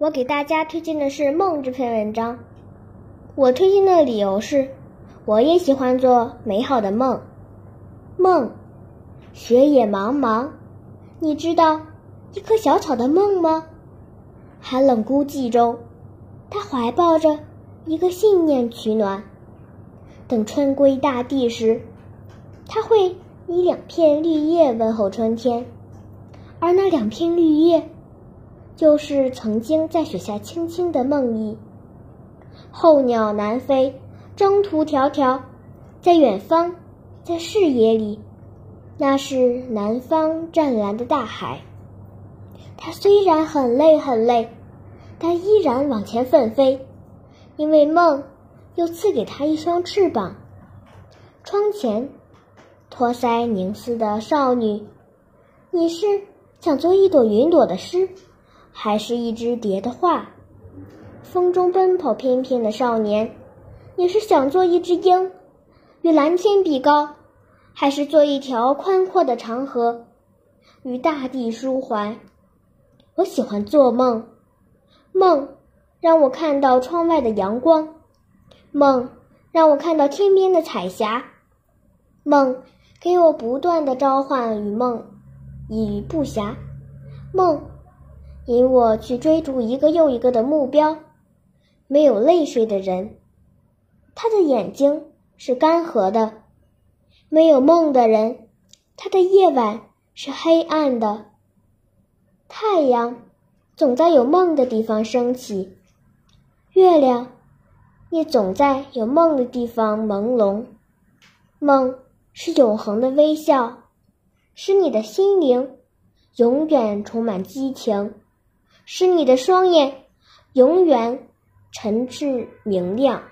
我给大家推荐的是《梦》这篇文章。我推荐的理由是，我也喜欢做美好的梦。梦，雪野茫茫，你知道一棵小草的梦吗？寒冷孤寂中，它怀抱着一个信念取暖。等春归大地时，它会以两片绿叶问候春天，而那两片绿叶。就是曾经在雪下轻轻的梦呓。候鸟南飞，征途迢迢，在远方，在视野里，那是南方湛蓝的大海。它虽然很累很累，但依然往前奋飞，因为梦又赐给它一双翅膀。窗前，托腮凝思的少女，你是想做一朵云朵的诗？还是一只蝶的画，风中奔跑翩翩的少年，你是想做一只鹰，与蓝天比高，还是做一条宽阔的长河，与大地舒怀？我喜欢做梦，梦让我看到窗外的阳光，梦让我看到天边的彩霞，梦给我不断的召唤与梦以不暇，梦。引我去追逐一个又一个的目标。没有泪水的人，他的眼睛是干涸的；没有梦的人，他的夜晚是黑暗的。太阳总在有梦的地方升起，月亮也总在有梦的地方朦胧。梦是永恒的微笑，使你的心灵永远充满激情。使你的双眼永远沉挚明亮。